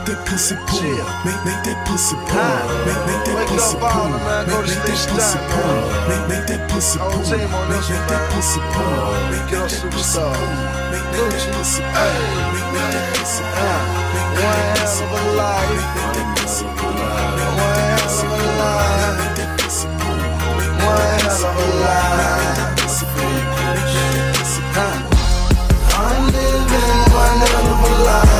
make that pussy pull. Make make that pussy pull. Make make that pussy pull. Make make that pussy pull. Make make that pussy pull. Make make that pussy pull. Make make that pussy pull. Make make that pussy pull. Make make that pussy pull. Make make that pussy pull. Make make that pussy pull. Make make that pussy pull. Make that pussy pull. Make make that pussy pull. Make that pussy pull. Make that pussy pull. I'm living one hell of a life.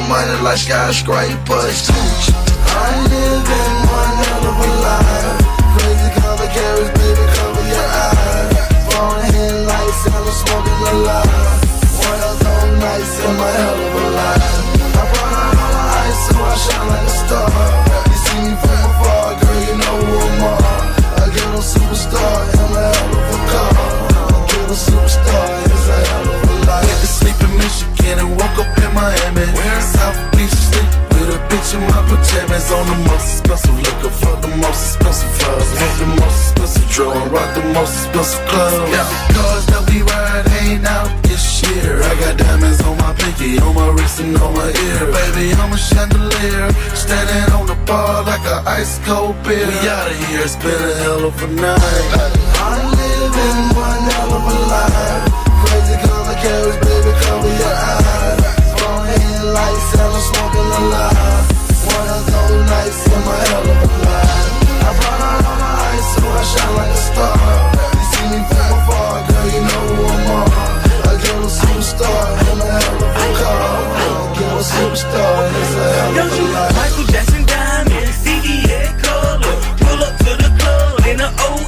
paper, money like skyscrapers. I'm living one hell of a life. Crazy color carats, baby, cover your eyes. Falling headlights and I'm smoking a lot. One of those nights in my hell on the most expensive liquor, fuck the most expensive furs, fuck the most expensive drug, and rock the most expensive clubs. Yeah, cars that we ride ain't out this year. I got diamonds on my pinky, on my wrist and on my ear. Baby, I'm a chandelier, standing on the bar like an ice cold beer. We outta here, it's been a hell of a night. I'm living one hell of a life. Crazy color carats, baby, cover your eyes. Falling headlights and I'm smoking a lot. One of nights in my hell of a life. I brought out all my ice so I shine like a star. You see me from afar, girl, you know who I'm on. A ghetto superstar in a hell of a car. I get A superstar, it's a hell of a life. Michael Jackson diamond, CDA color. Pull up to the club in an 08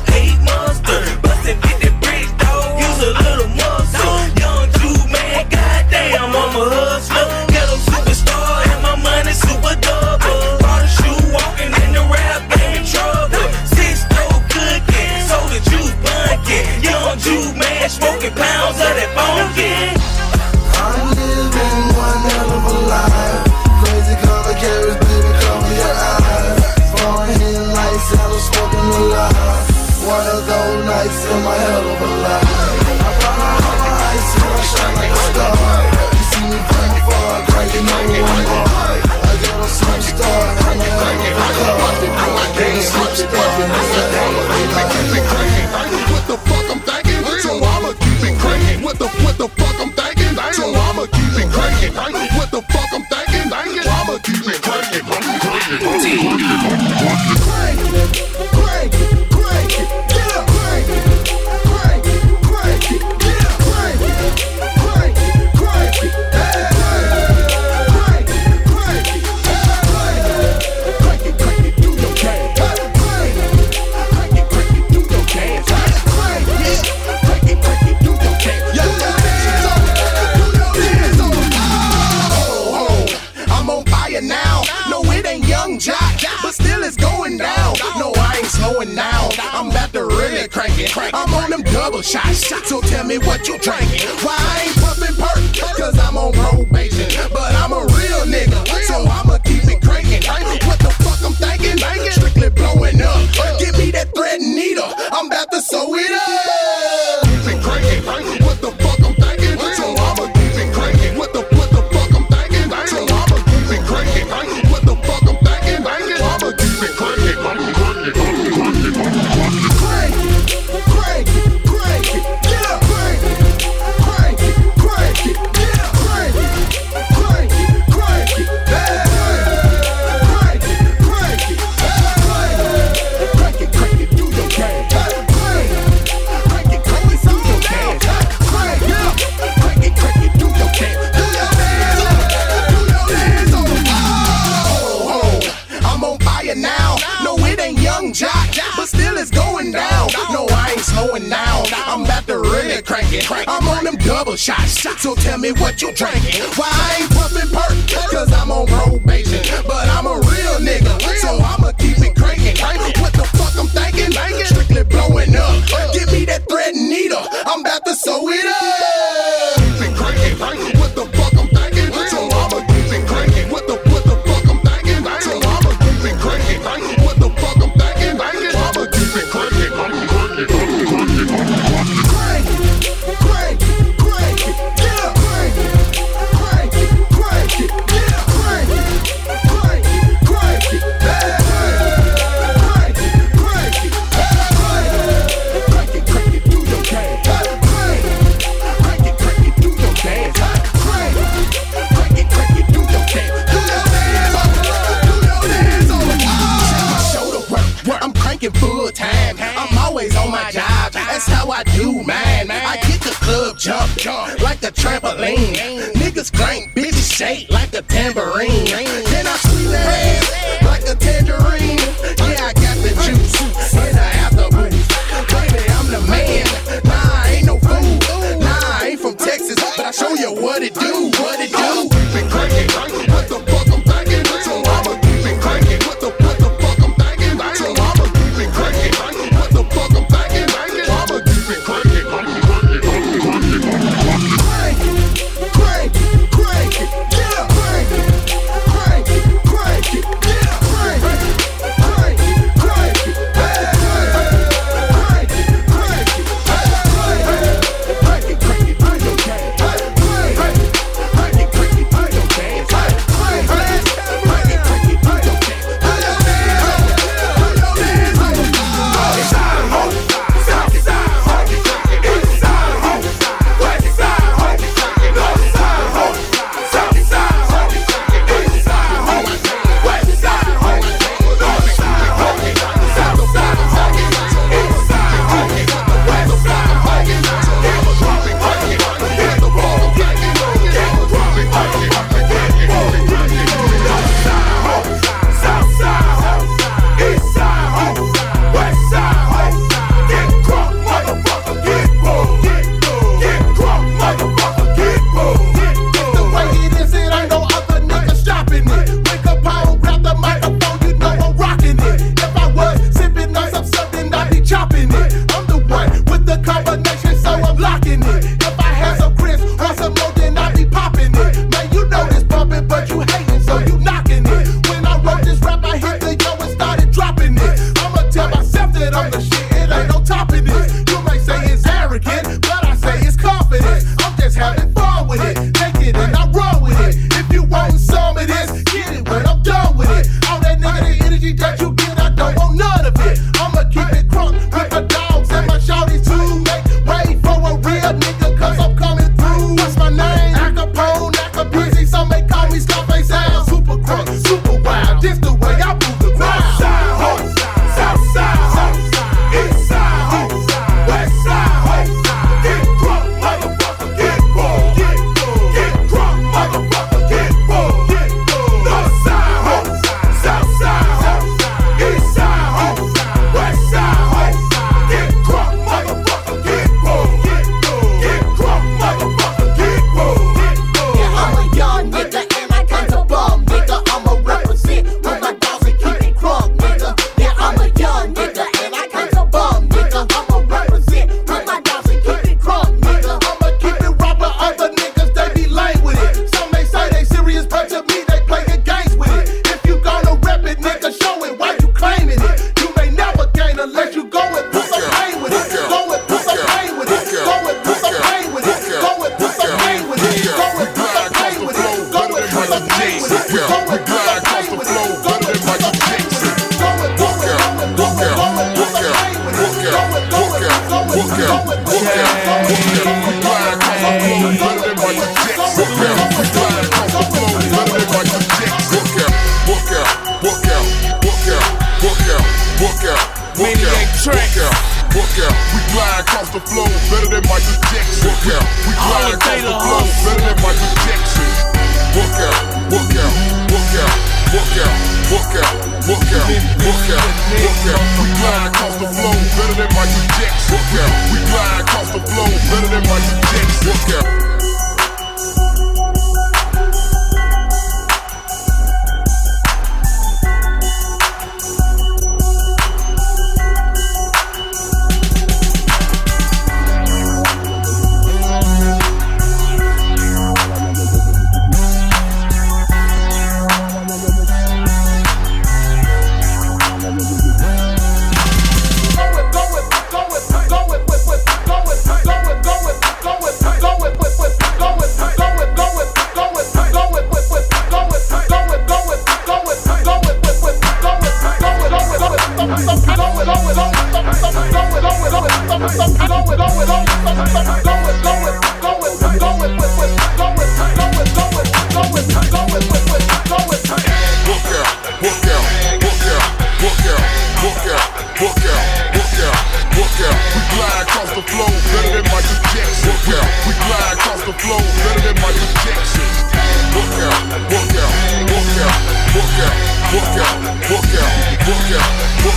Cause shit get down and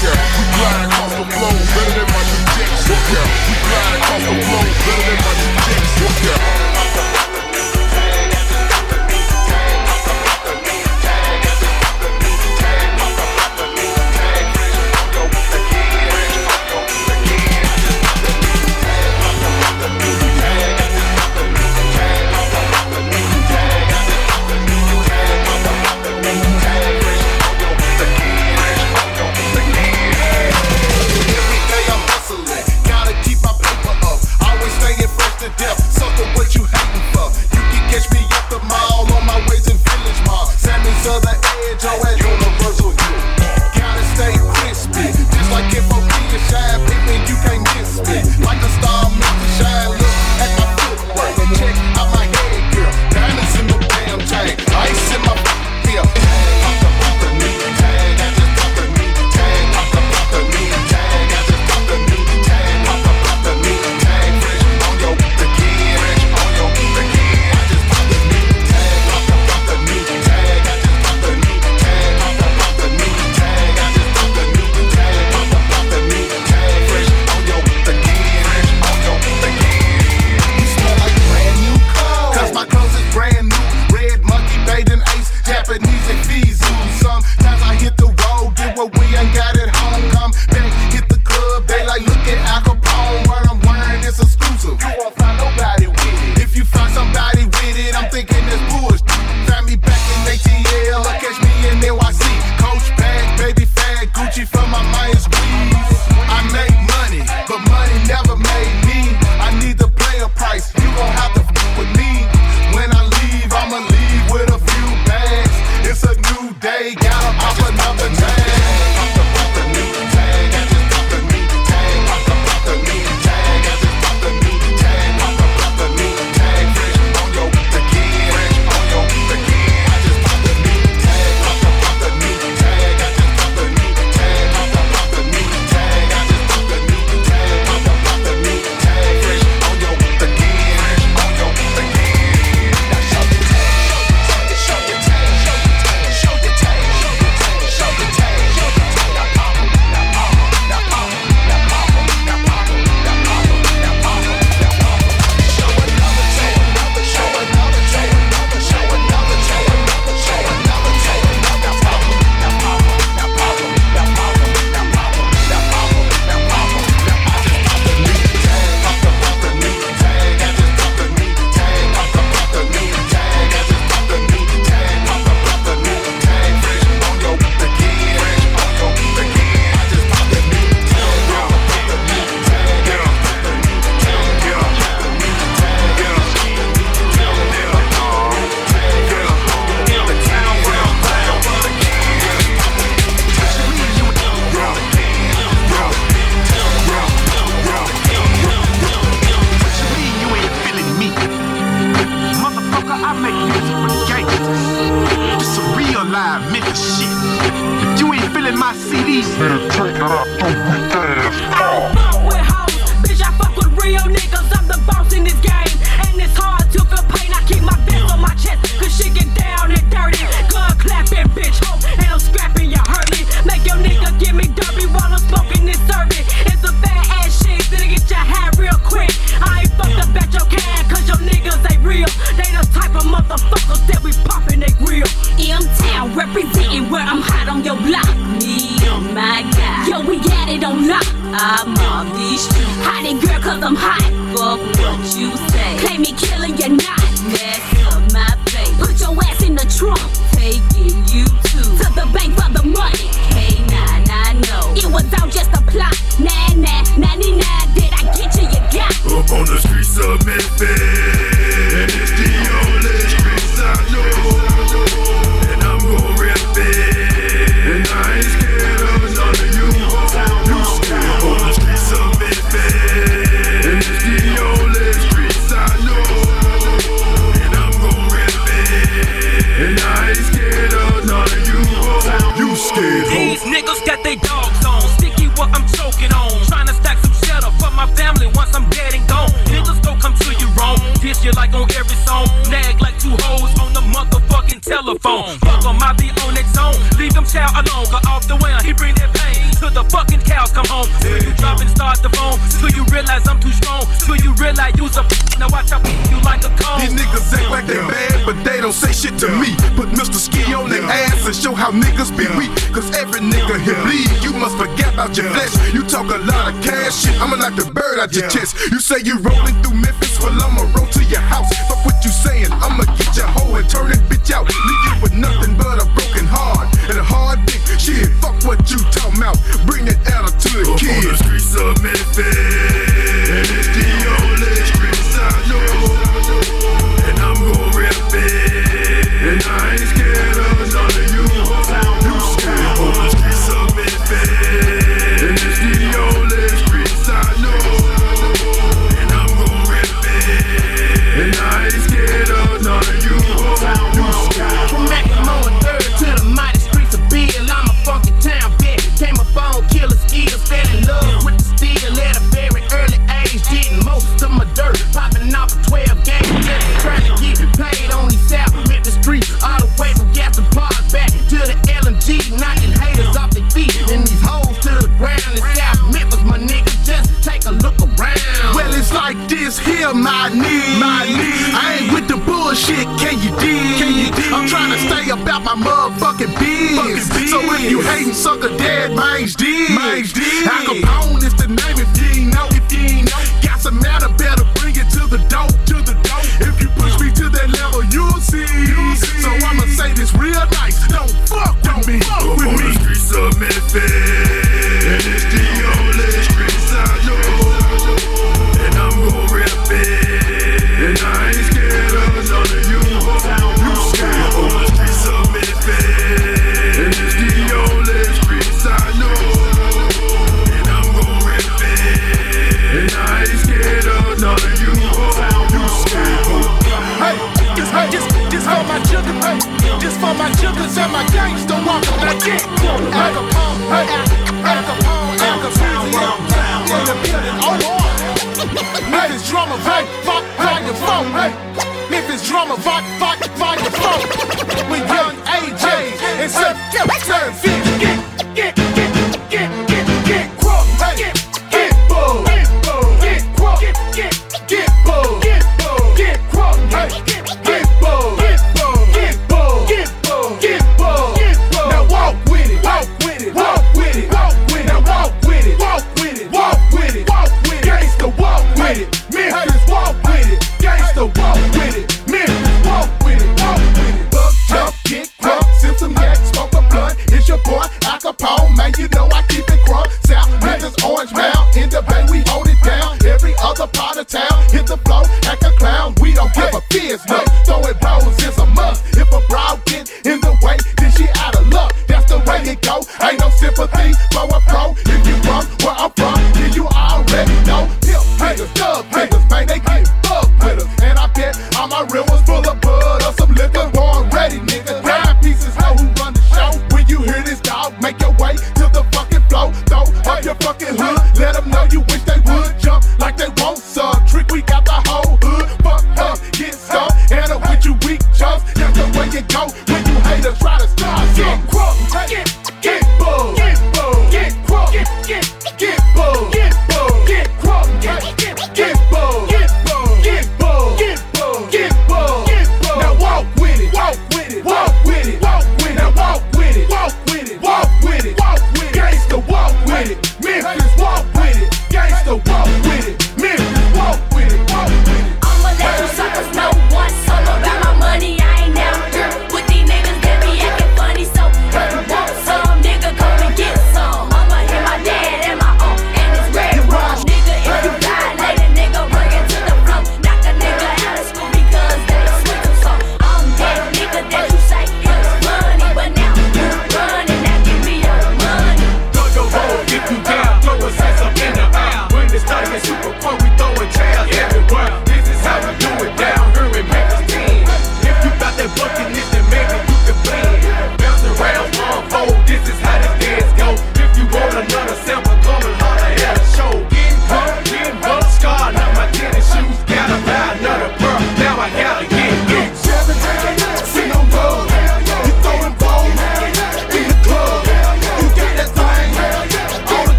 dirty. Gun clapping, bitch, hope, and I'm scrapping you heard me. talk a lot of cash shit. I'ma knock the bird out your yeah. chest. You say you rolling through Memphis. like this here, my need. My need. I ain't with the bullshit, can you dig? Can you? I'm trying to stay about my motherfucking biz. So if you hating, sucker dead, mine's dead. Mine's dead. Al Capone is the name if you ain't know. If you ain't know. Got some matter better. said my gangster walk, and I get killed. Al Capone, Al Capone, Al in oh drama, vibe, fuck, your phone, hey. If it's drama, fuck.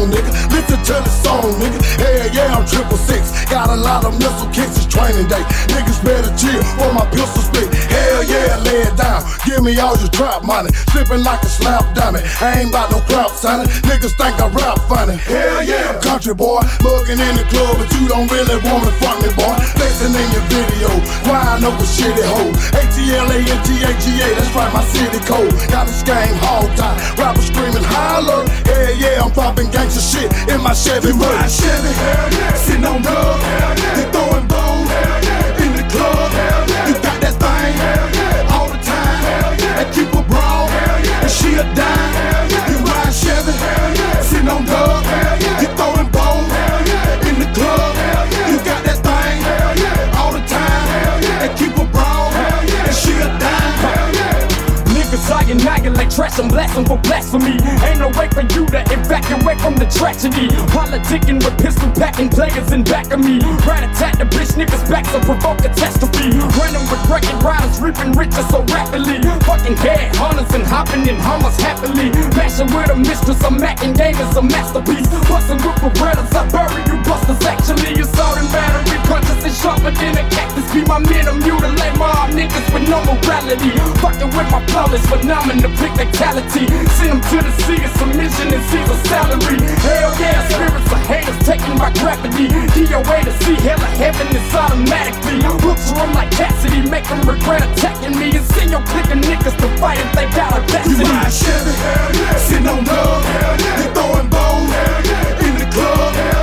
Tone, nigga. Listen to the song, nigga. Hell yeah, I'm triple six. Got a lot of missile kicks, it's training day. Niggas better chill for my pistol spit. Hell yeah, lay it down. Give me all your trap money. Slipping like a slap dummy. I ain't about no crowd, sonny. Niggas think I rap funny. Hell yeah, country boy. Mugging in the club, but you don't really wanna fuck me, boy. Flexing in your video. Grind over shitty hoe. A-T-L-A-N-T-A-G-A, that's right, my city code. Got a game hog tie. Rappers screaming holler. Hell yeah, I'm popping gangster shit in my Chevy. You ride Chevy, hell yeah. Sitting on dub, hell yeah. Blasphemy. Ain't no way for you to evacuate from the tragedy. Politicking with pistol packing players in back of me. Rat attack the bitch niggas back so provoke catastrophe. Running with record riders, reaping riches so rapidly. Fucking head hunters and hopping in hummers happily. Mashing with a mistress, I'm macking game is a masterpiece. Busting with Berettas, I bury you Actually, assault and battery punches and sharper than a cactus. Be my men, I'm mutilate my niggas with no morality. Fucking with my flawless phenomenal quick fatality. Send them to the sea submission and seize a salary. Hell yeah, spirits of haters taking my gravity. DOA to see hell of heaven is automatically. Hooks them like Cassidy, make them regret attacking me. And send your clique of niggas to fight if they got a You ride Chevy, hell yeah. Sitting on dub, hell yeah. You throwing bones, hell yeah. In the club, hell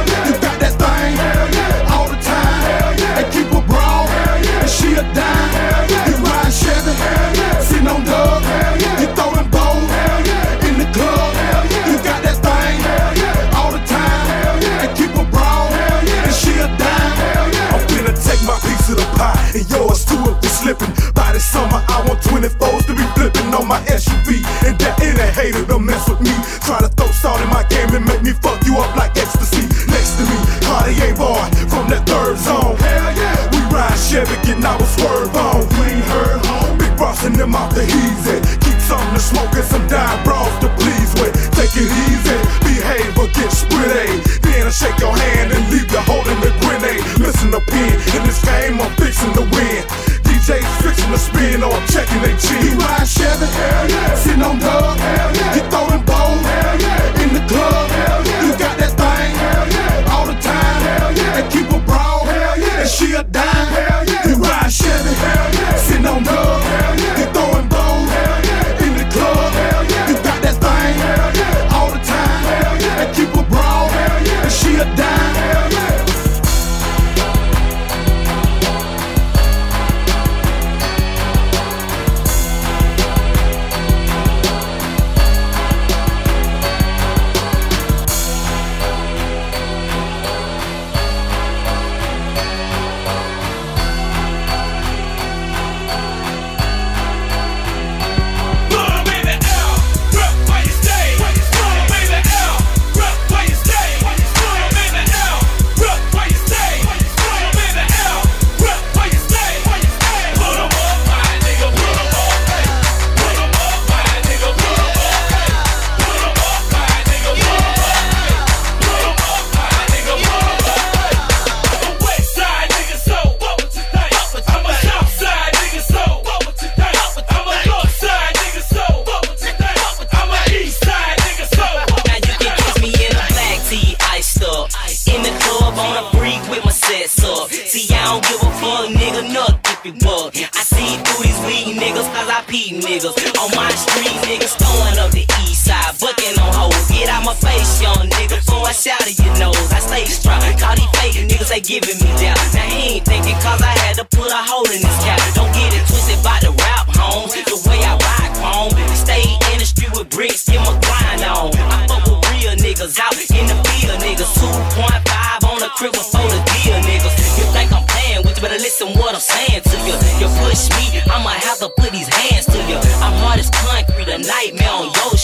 hell yeah. All the time, hell yeah. And keep a brawl, hell yeah. And she a dime, hell yeah. You ride Chevy, hell yeah. Sitting on dub, hell yeah. You throwing bones, hell yeah. In the club, hell yeah. You got that thing, hell yeah. All the time, hell yeah. And keep a brawl, hell yeah. And she a dime, hell yeah. I'm finna take my piece of the pie and yours too if we slipping. By the summer, I want 24s to be flipping on my SUV. And that ain't a hater to mess with me. Try to throw salt in my game and make me fuck you up like Chevy, I our swerve on. Ain't heard home. Big boss and them out the easy. Keep something to smoke and some dime bras to please with. Take it easy, a hole in this cap. Don't get it twisted by the rap, home. The way I rock home. Stay in the street with bricks, get my grind on. I fuck with real niggas out in the field, niggas. 2.5 on the crib before the deal, niggas. You think I'm playing with you, better listen what I'm saying to you. You push me, I'ma have to put these hands to you. I'm hard as concrete, a nightmare on your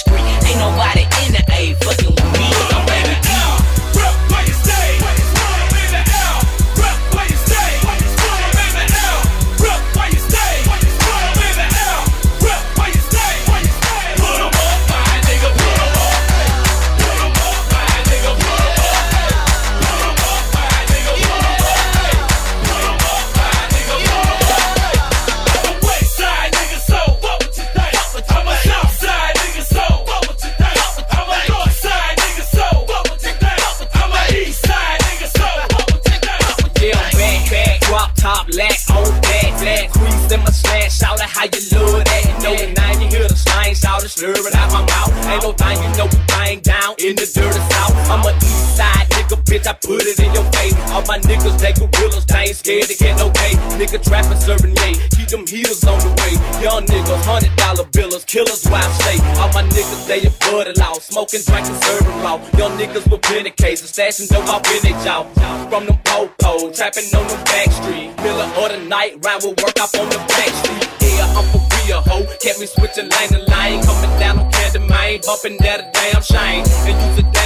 put it in your face. All my niggas, they gorillas, they ain't scared to get no pay. Nigga trapping, serving yay, keep them heaters on the way. Young niggas, hundred dollar billers, killers, why state. All my niggas, they a buddy law, smoking, drinking, serving raw. Young niggas with plenty cases, stashing dope off in they jaw. From them po-po, trapping on them back street. Middle of the night, round with work up on the back street. Yeah, I'm for real, ho. Kept me switching lane to lane, coming down on Candy Main, bumping that a damn shame. And use a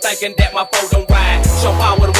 thinking that my foe don't ride. Show power to